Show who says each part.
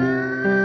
Speaker 1: 啊